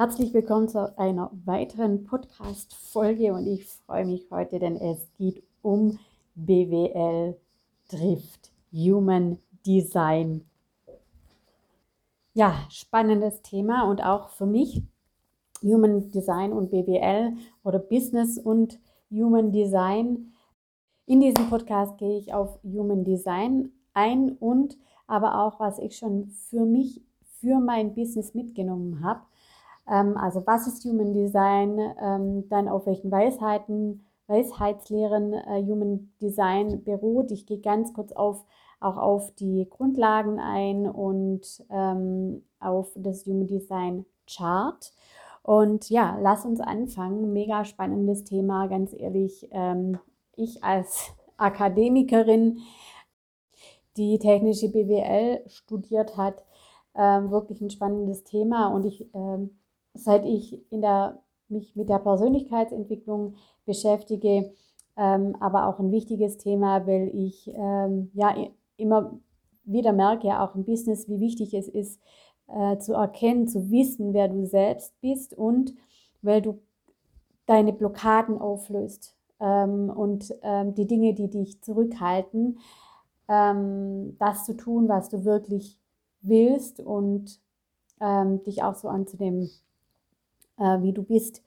Herzlich willkommen zu einer weiteren Podcast-Folge und ich freue mich heute, denn es geht um BWL trifft Human Design. Ja, spannendes Thema und auch für mich Human Design und BWL oder Business und Human Design. In diesem Podcast gehe ich auf Human Design ein und aber auch, was ich schon für mich, für mein Business mitgenommen habe also was ist Human Design, ähm, dann auf welchen Weisheiten, Weisheitslehren äh, Human Design beruht. Ich gehe ganz kurz auf, auch auf die Grundlagen ein und ähm, auf das Human Design Chart. Und ja, lass uns anfangen. Mega spannendes Thema, ganz ehrlich. Ähm, ich als Akademikerin, die technische BWL studiert hat, ähm, wirklich ein spannendes Thema und ich ähm, seit ich der, mich mit der Persönlichkeitsentwicklung beschäftige, ähm, aber auch ein wichtiges Thema, weil ich ähm, ja immer wieder merke, auch im Business, wie wichtig es ist, äh, zu erkennen, zu wissen, wer du selbst bist und weil du deine Blockaden auflöst ähm, und ähm, die Dinge, die dich zurückhalten, ähm, das zu tun, was du wirklich willst und ähm, dich auch so anzunehmen, äh, wie du bist.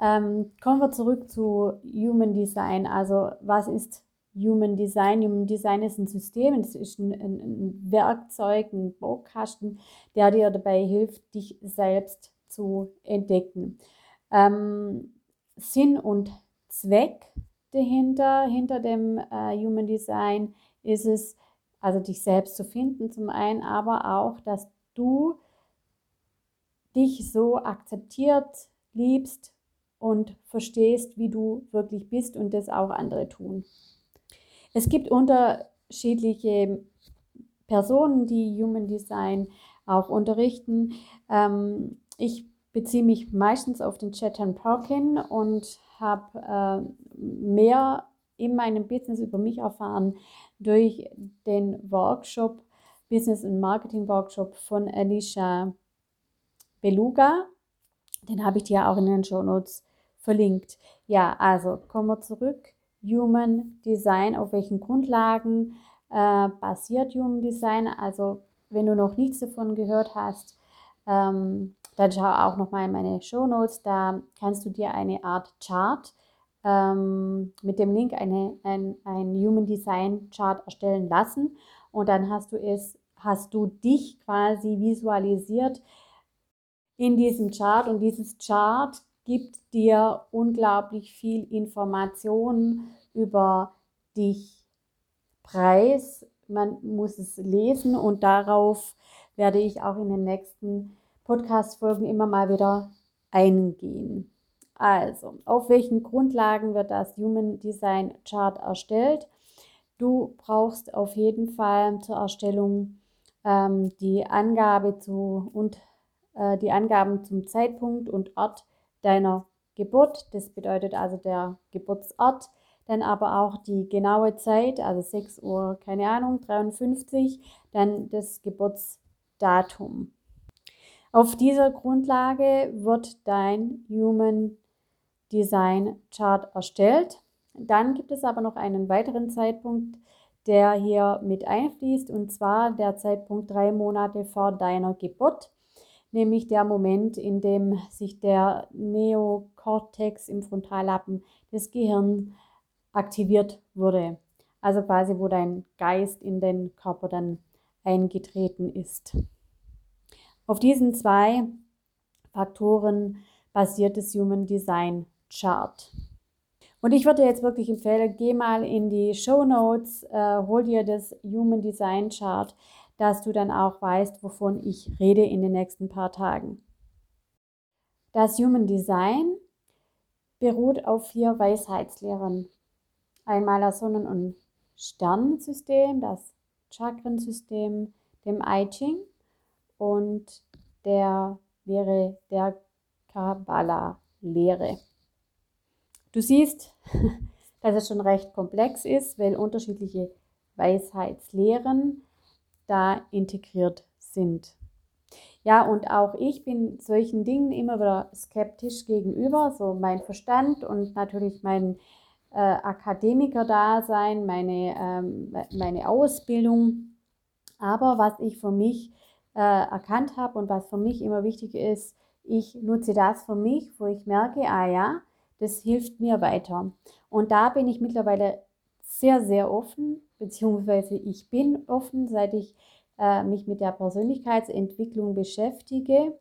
Ähm, kommen wir zurück zu Human Design. Also was ist Human Design? Human Design ist ein System, es ist ein, ein, ein Werkzeug, ein Baukasten, der dir dabei hilft, dich selbst zu entdecken. Ähm, Sinn und Zweck dahinter, hinter dem äh, Human Design ist es, also dich selbst zu finden zum einen, aber auch, dass du dich so akzeptiert, liebst und verstehst, wie du wirklich bist und das auch andere tun. Es gibt unterschiedliche Personen, die Human Design auch unterrichten. Ähm, ich beziehe mich meistens auf den Chetan Perkin und habe äh, mehr in meinem Business über mich erfahren durch den Workshop, Business and Marketing Workshop von Alicia Beluga. Den habe ich dir auch in den Show Notes verlinkt. Ja, also kommen wir zurück. Human Design, auf welchen Grundlagen äh, basiert Human Design? Also wenn du noch nichts davon gehört hast, ähm, dann schau auch noch mal in meine Show Notes. Da kannst du dir eine Art Chart ähm, mit dem Link eine, ein, ein Human Design Chart erstellen lassen und dann hast du es, hast du dich quasi visualisiert in diesem Chart und dieses Chart gibt dir unglaublich viel Information über dich preis. Man muss es lesen und darauf werde ich auch in den nächsten Podcast-Folgen immer mal wieder eingehen. Also, auf welchen Grundlagen wird das Human Design Chart erstellt? Du brauchst auf jeden Fall zur Erstellung ähm, die Angabe zu und die Angaben zum Zeitpunkt und Ort deiner Geburt. Das bedeutet also der Geburtsort, dann aber auch die genaue Zeit, also 6 Uhr, keine Ahnung, 53, dann das Geburtsdatum. Auf dieser Grundlage wird dein Human Design Chart erstellt. Dann gibt es aber noch einen weiteren Zeitpunkt, der hier mit einfließt, und zwar der Zeitpunkt drei Monate vor deiner Geburt nämlich der Moment, in dem sich der Neokortex im Frontallappen des Gehirns aktiviert wurde. Also quasi, wo dein Geist in den Körper dann eingetreten ist. Auf diesen zwei Faktoren basiert das Human Design Chart. Und ich würde jetzt wirklich empfehlen, geh mal in die Show Notes, äh, hol dir das Human Design Chart dass du dann auch weißt, wovon ich rede in den nächsten paar Tagen. Das Human Design beruht auf vier Weisheitslehren. Einmal das Sonnen- und Sternensystem, das Chakrensystem, dem I Ching und der Lehre der Kabbalah-Lehre. Du siehst, dass es schon recht komplex ist, weil unterschiedliche Weisheitslehren da integriert sind. Ja, und auch ich bin solchen Dingen immer wieder skeptisch gegenüber, so mein Verstand und natürlich mein äh, Akademiker-Dasein, meine, ähm, meine Ausbildung. Aber was ich für mich äh, erkannt habe und was für mich immer wichtig ist, ich nutze das für mich, wo ich merke, ah ja, das hilft mir weiter. Und da bin ich mittlerweile sehr, sehr offen, beziehungsweise ich bin offen, seit ich äh, mich mit der Persönlichkeitsentwicklung beschäftige.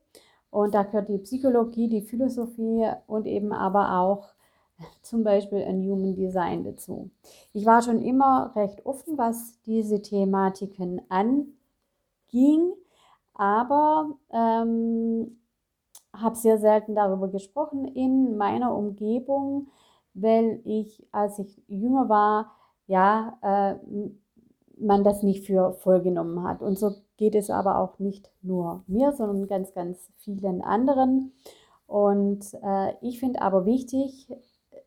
Und da gehört die Psychologie, die Philosophie und eben aber auch zum Beispiel ein Human Design dazu. Ich war schon immer recht offen, was diese Thematiken anging, aber ähm, habe sehr selten darüber gesprochen in meiner Umgebung, weil ich, als ich jünger war, ja, äh, man das nicht für voll genommen hat. Und so geht es aber auch nicht nur mir, sondern ganz, ganz vielen anderen. Und äh, ich finde aber wichtig,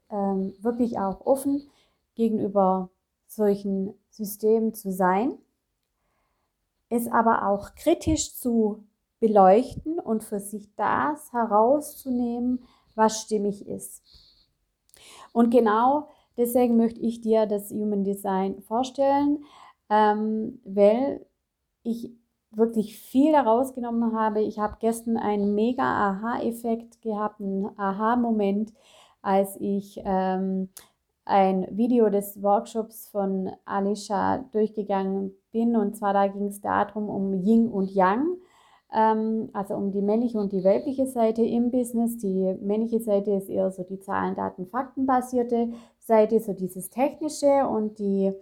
äh, wirklich auch offen gegenüber solchen Systemen zu sein, es aber auch kritisch zu beleuchten und für sich das herauszunehmen, was stimmig ist. Und genau deswegen möchte ich dir das Human Design vorstellen, ähm, weil ich wirklich viel daraus genommen habe. Ich habe gestern einen mega Aha-Effekt gehabt, einen Aha-Moment, als ich ähm, ein Video des Workshops von Alicia durchgegangen bin. Und zwar da ging es darum, um Yin und Yang also um die männliche und die weibliche Seite im Business. Die männliche Seite ist eher so die Zahlen, Daten, Fakten basierte Seite, so dieses technische und die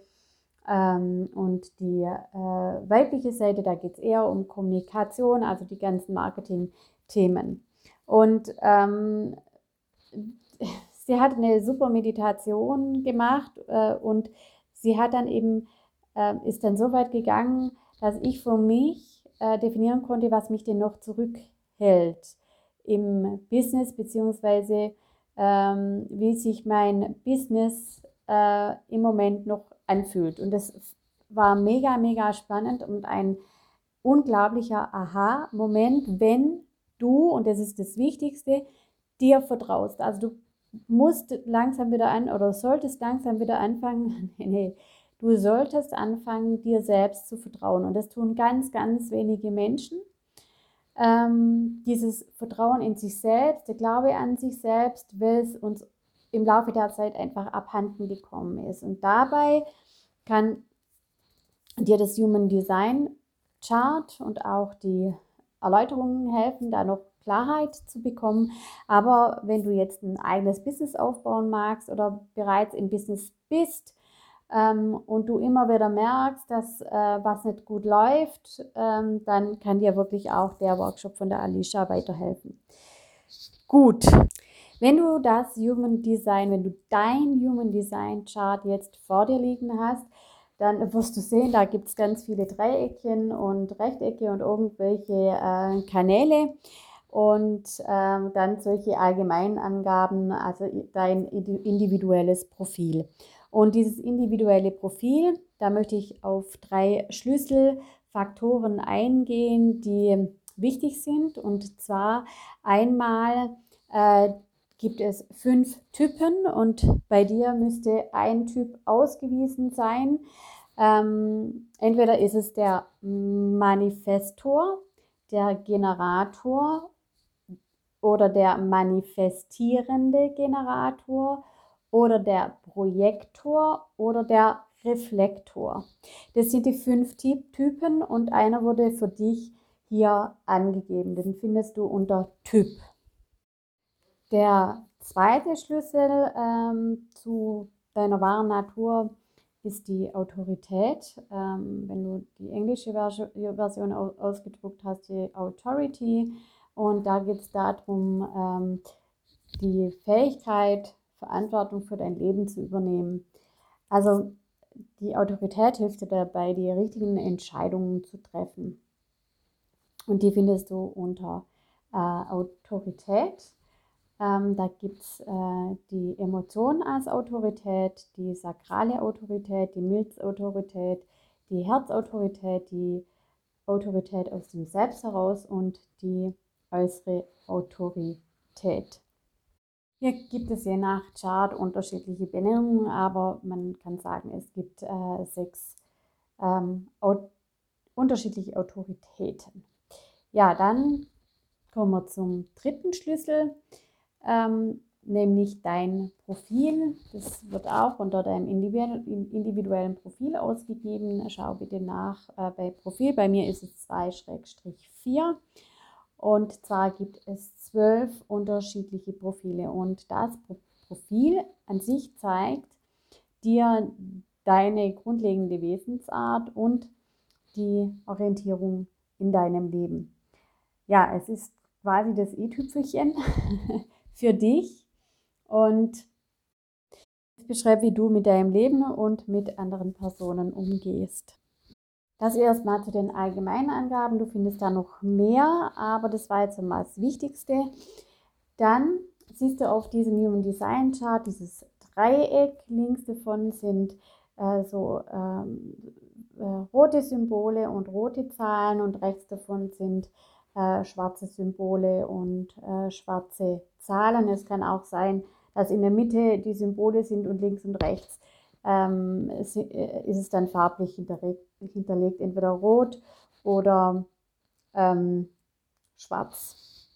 ähm, und die äh, weibliche Seite, da geht es eher um Kommunikation, also die ganzen Marketing-Themen. Und ähm, sie hat eine super Meditation gemacht äh, und sie hat dann eben, äh, ist dann so weit gegangen, dass ich für mich äh, definieren konnte, was mich denn noch zurückhält im Business, beziehungsweise ähm, wie sich mein Business äh, im Moment noch anfühlt. Und das war mega, mega spannend und ein unglaublicher Aha-Moment, wenn du, und das ist das Wichtigste, dir vertraust. Also du musst langsam wieder an oder solltest langsam wieder anfangen, nee, Du solltest anfangen, dir selbst zu vertrauen. Und das tun ganz, ganz wenige Menschen. Ähm, dieses Vertrauen in sich selbst, der Glaube an sich selbst, weil es uns im Laufe der Zeit einfach abhanden gekommen ist. Und dabei kann dir das Human Design Chart und auch die Erläuterungen helfen, da noch Klarheit zu bekommen. Aber wenn du jetzt ein eigenes Business aufbauen magst oder bereits im Business bist, ähm, und du immer wieder merkst, dass äh, was nicht gut läuft, ähm, dann kann dir wirklich auch der Workshop von der Alicia weiterhelfen. Gut, wenn du das Human Design, wenn du dein Human Design Chart jetzt vor dir liegen hast, dann wirst du sehen, da gibt es ganz viele Dreieckchen und Rechtecke und irgendwelche äh, Kanäle und ähm, dann solche Allgemeinangaben, also dein individuelles Profil. Und dieses individuelle Profil, da möchte ich auf drei Schlüsselfaktoren eingehen, die wichtig sind. Und zwar einmal äh, gibt es fünf Typen und bei dir müsste ein Typ ausgewiesen sein. Ähm, entweder ist es der Manifestor, der Generator oder der manifestierende Generator oder der Projektor oder der Reflektor. Das sind die fünf Typen und einer wurde für dich hier angegeben. Den findest du unter Typ. Der zweite Schlüssel ähm, zu deiner wahren Natur ist die Autorität. Ähm, wenn du die englische Version ausgedruckt hast, die Authority. Und da geht es darum, ähm, die Fähigkeit, Verantwortung für dein Leben zu übernehmen. Also die Autorität hilft dir dabei, die richtigen Entscheidungen zu treffen. Und die findest du unter äh, Autorität. Ähm, da gibt es äh, die Emotion als Autorität, die sakrale Autorität, die Milzautorität, die Herzautorität, die Autorität aus dem Selbst heraus und die äußere Autorität. Hier gibt es je nach Chart unterschiedliche Benennungen, aber man kann sagen, es gibt äh, sechs ähm, unterschiedliche Autoritäten. Ja, dann kommen wir zum dritten Schlüssel, ähm, nämlich dein Profil. Das wird auch unter deinem individuellen Profil ausgegeben. Schau bitte nach äh, bei Profil. Bei mir ist es 2-4. Und zwar gibt es zwölf unterschiedliche Profile. Und das Profil an sich zeigt dir deine grundlegende Wesensart und die Orientierung in deinem Leben. Ja, es ist quasi das i-Tüpfelchen für dich und es beschreibt, wie du mit deinem Leben und mit anderen Personen umgehst. Das erstmal zu den allgemeinen Angaben. Du findest da noch mehr, aber das war jetzt mal das Wichtigste. Dann siehst du auf diesem Human Design Chart dieses Dreieck. Links davon sind äh, so ähm, äh, rote Symbole und rote Zahlen und rechts davon sind äh, schwarze Symbole und äh, schwarze Zahlen. Es kann auch sein, dass in der Mitte die Symbole sind und links und rechts ähm, ist es dann farblich hinterlegt, hinterlegt entweder rot oder ähm, schwarz.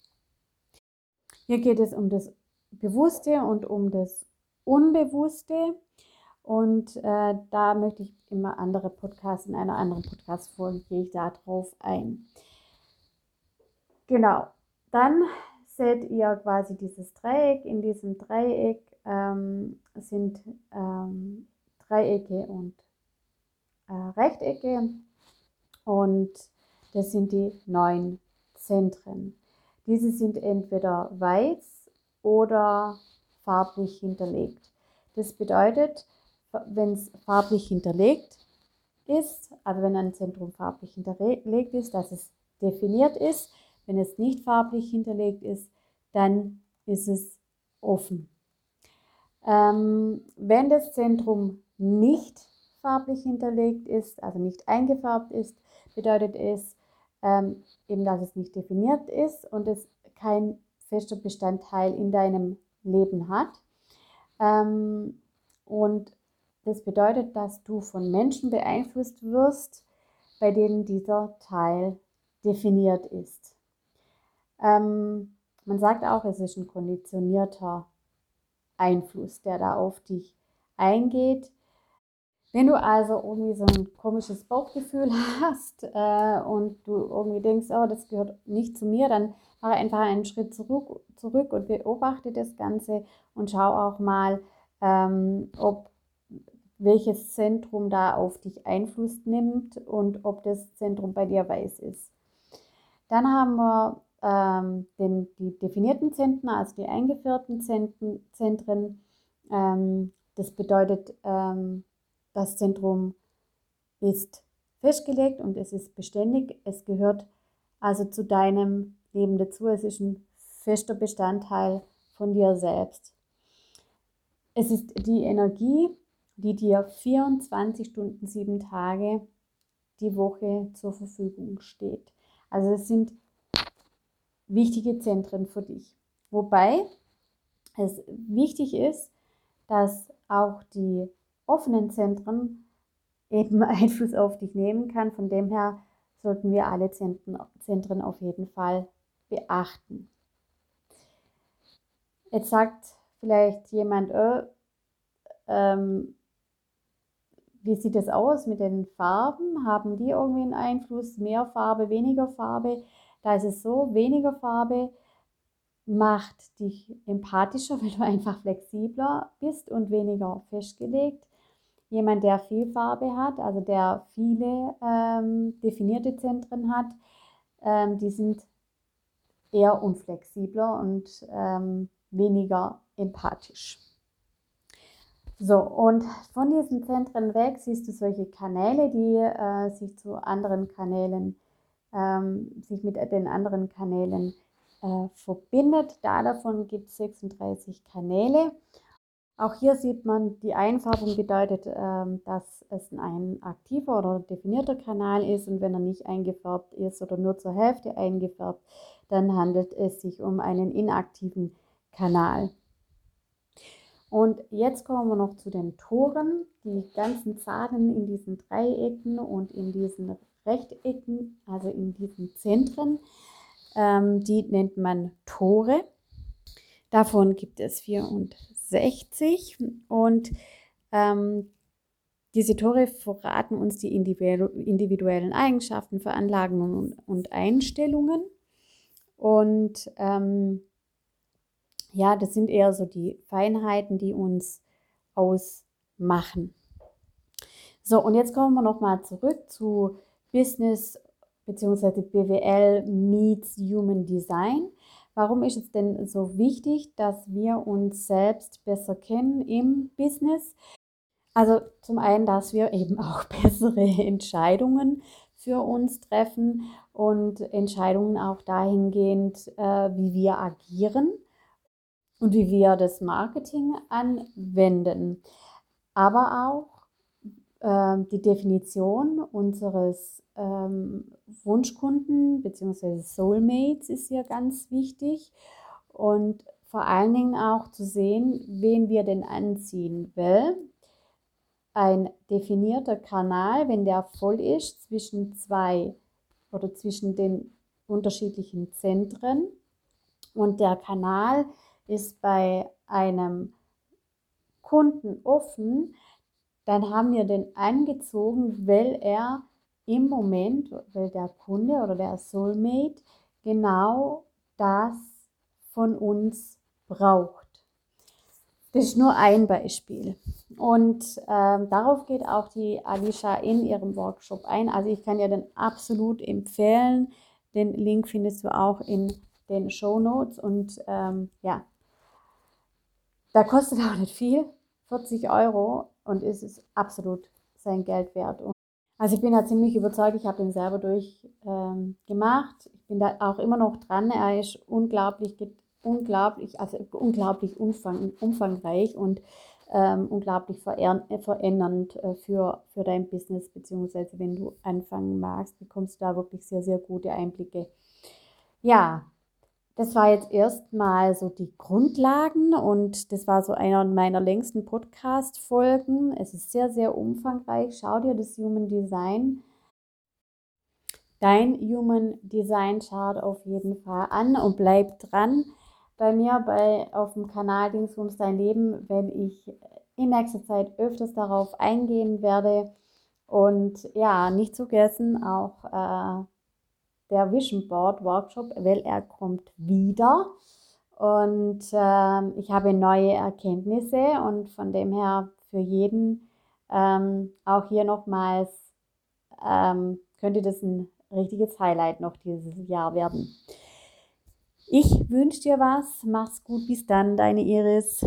Hier geht es um das Bewusste und um das Unbewusste. Und äh, da möchte ich immer andere Podcasts, in einer anderen Podcast-Folge gehe ich da drauf ein. Genau, dann seht ihr quasi dieses Dreieck. In diesem Dreieck ähm, sind ähm, Dreiecke und Rechtecke und das sind die neun Zentren. Diese sind entweder weiß oder farblich hinterlegt. Das bedeutet, wenn es farblich hinterlegt ist, also wenn ein Zentrum farblich hinterlegt ist, dass es definiert ist. Wenn es nicht farblich hinterlegt ist, dann ist es offen. Ähm, wenn das Zentrum nicht farblich hinterlegt ist, also nicht eingefärbt ist, bedeutet es ähm, eben, dass es nicht definiert ist und es kein fester Bestandteil in deinem Leben hat. Ähm, und das bedeutet, dass du von Menschen beeinflusst wirst, bei denen dieser Teil definiert ist. Ähm, man sagt auch, es ist ein konditionierter Einfluss, der da auf dich eingeht. Wenn du also irgendwie so ein komisches Bauchgefühl hast äh, und du irgendwie denkst, oh, das gehört nicht zu mir, dann mache einfach einen Schritt zurück, zurück und beobachte das Ganze und schau auch mal, ähm, ob welches Zentrum da auf dich Einfluss nimmt und ob das Zentrum bei dir weiß ist. Dann haben wir ähm, den, die definierten Zentren, also die eingeführten Zentren. Zentren ähm, das bedeutet, ähm, das Zentrum ist festgelegt und es ist beständig. Es gehört also zu deinem Leben dazu. Es ist ein fester Bestandteil von dir selbst. Es ist die Energie, die dir 24 Stunden, sieben Tage die Woche zur Verfügung steht. Also es sind wichtige Zentren für dich. Wobei es wichtig ist, dass auch die offenen Zentren eben Einfluss auf dich nehmen kann. Von dem her sollten wir alle Zentren auf jeden Fall beachten. Jetzt sagt vielleicht jemand, äh, ähm, wie sieht es aus mit den Farben? Haben die irgendwie einen Einfluss? Mehr Farbe, weniger Farbe? Da ist es so, weniger Farbe macht dich empathischer, weil du einfach flexibler bist und weniger festgelegt. Jemand, der viel Farbe hat, also der viele ähm, definierte Zentren hat, ähm, die sind eher unflexibler und ähm, weniger empathisch. So, und von diesen Zentren weg siehst du solche Kanäle, die äh, sich zu anderen Kanälen, ähm, sich mit den anderen Kanälen äh, verbindet. Da davon gibt es 36 Kanäle. Auch hier sieht man, die Einfärbung bedeutet, ähm, dass es ein aktiver oder definierter Kanal ist und wenn er nicht eingefärbt ist oder nur zur Hälfte eingefärbt, dann handelt es sich um einen inaktiven Kanal. Und jetzt kommen wir noch zu den Toren. Die ganzen Zahlen in diesen Dreiecken und in diesen Rechtecken, also in diesen Zentren, ähm, die nennt man Tore. Davon gibt es 64 und ähm, diese Tore verraten uns die individuellen Eigenschaften, Veranlagungen und, und Einstellungen. Und ähm, ja, das sind eher so die Feinheiten, die uns ausmachen. So, und jetzt kommen wir nochmal zurück zu Business bzw. BWL meets Human Design. Warum ist es denn so wichtig, dass wir uns selbst besser kennen im Business? Also zum einen, dass wir eben auch bessere Entscheidungen für uns treffen und Entscheidungen auch dahingehend, äh, wie wir agieren und wie wir das Marketing anwenden. Aber auch die Definition unseres ähm, Wunschkunden bzw. Soulmates ist hier ganz wichtig. Und vor allen Dingen auch zu sehen, wen wir denn anziehen. Weil ein definierter Kanal, wenn der voll ist zwischen zwei oder zwischen den unterschiedlichen Zentren und der Kanal ist bei einem Kunden offen, dann haben wir den angezogen, weil er im Moment, weil der Kunde oder der Soulmate genau das von uns braucht. Das ist nur ein Beispiel. Und ähm, darauf geht auch die Alicia in ihrem Workshop ein. Also ich kann dir den absolut empfehlen. Den Link findest du auch in den Show Notes. Und ähm, ja, da kostet auch nicht viel, 40 Euro und ist es absolut sein Geld wert. Also ich bin da ziemlich überzeugt, ich habe den selber durchgemacht. Ähm, ich bin da auch immer noch dran. Er ist unglaublich, unglaublich, also unglaublich umfang, umfangreich und ähm, unglaublich verändernd äh, für, für dein Business, beziehungsweise wenn du anfangen magst, bekommst du da wirklich sehr, sehr gute Einblicke. Ja, das war jetzt erstmal so die Grundlagen und das war so einer meiner längsten Podcast-Folgen. Es ist sehr, sehr umfangreich. Schau dir das Human Design, dein Human Design Chart auf jeden Fall an und bleib dran bei mir bei, auf dem Kanal Dingsbums Dein Leben, wenn ich in nächster Zeit öfters darauf eingehen werde. Und ja, nicht vergessen auch äh, der Vision Board Workshop, weil er kommt wieder. Und äh, ich habe neue Erkenntnisse und von dem her für jeden ähm, auch hier nochmals ähm, könnte das ein richtiges Highlight noch dieses Jahr werden. Ich wünsche dir was, mach's gut, bis dann, deine Iris.